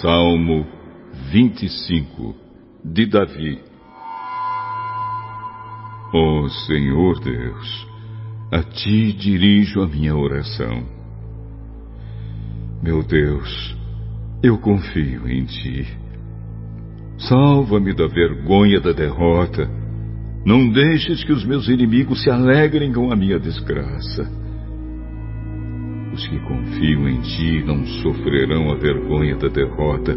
Salmo 25 de Davi Ó oh, Senhor Deus, a Ti dirijo a minha oração. Meu Deus, eu confio em Ti. Salva-me da vergonha da derrota. Não deixes que os meus inimigos se alegrem com a minha desgraça. Os que confiam em Ti não sofrerão a vergonha da derrota,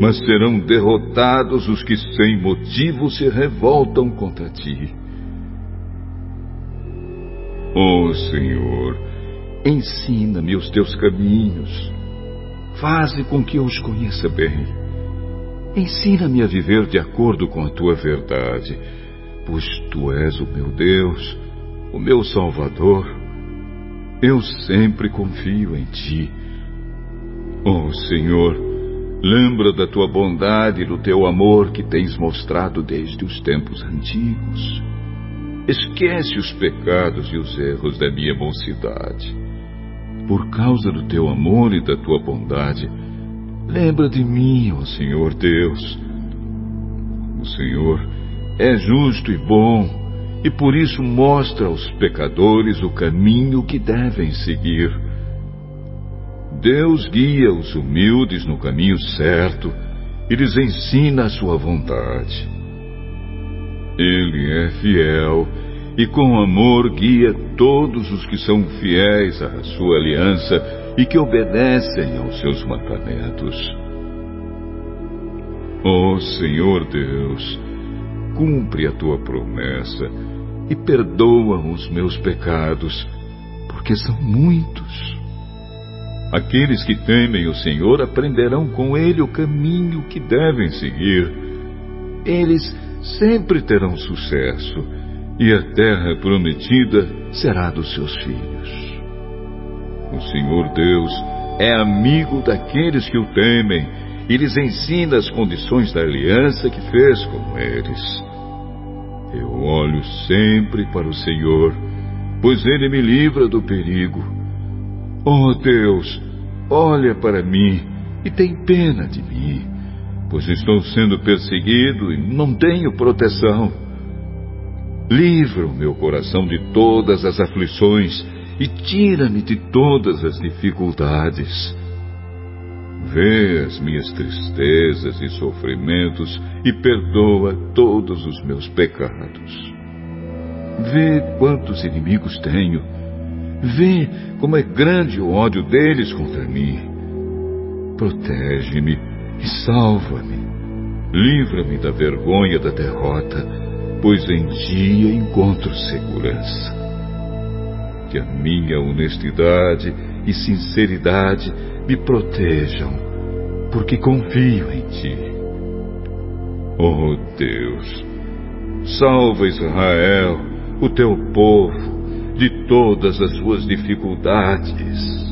mas serão derrotados os que sem motivo se revoltam contra Ti. Oh, Senhor, ensina-me os Teus caminhos Faze com que eu os conheça bem. Ensina-me a viver de acordo com a tua verdade, pois tu és o meu Deus, o meu Salvador. Eu sempre confio em ti. Oh Senhor, lembra da tua bondade e do teu amor que tens mostrado desde os tempos antigos. Esquece os pecados e os erros da minha mocidade por causa do teu amor e da tua bondade, lembra de mim, ó Senhor Deus. O Senhor é justo e bom, e por isso mostra aos pecadores o caminho que devem seguir. Deus guia os humildes no caminho certo e lhes ensina a sua vontade. Ele é fiel e com amor guia todos os que são fiéis à sua aliança e que obedecem aos seus mandamentos. Ó oh, Senhor Deus, cumpre a tua promessa e perdoa os meus pecados, porque são muitos. Aqueles que temem o Senhor aprenderão com ele o caminho que devem seguir. Eles sempre terão sucesso e a terra prometida será dos seus filhos. O Senhor Deus é amigo daqueles que o temem e lhes ensina as condições da aliança que fez com eles. Eu olho sempre para o Senhor, pois ele me livra do perigo. Oh Deus, olha para mim e tem pena de mim, pois estou sendo perseguido e não tenho proteção. Livra o meu coração de todas as aflições e tira-me de todas as dificuldades. Vê as minhas tristezas e sofrimentos e perdoa todos os meus pecados. Vê quantos inimigos tenho. Vê como é grande o ódio deles contra mim. Protege-me e salva-me. Livra-me da vergonha da derrota pois em ti encontro segurança. Que a minha honestidade e sinceridade me protejam, porque confio em ti. Oh Deus, salva Israel, o teu povo, de todas as suas dificuldades.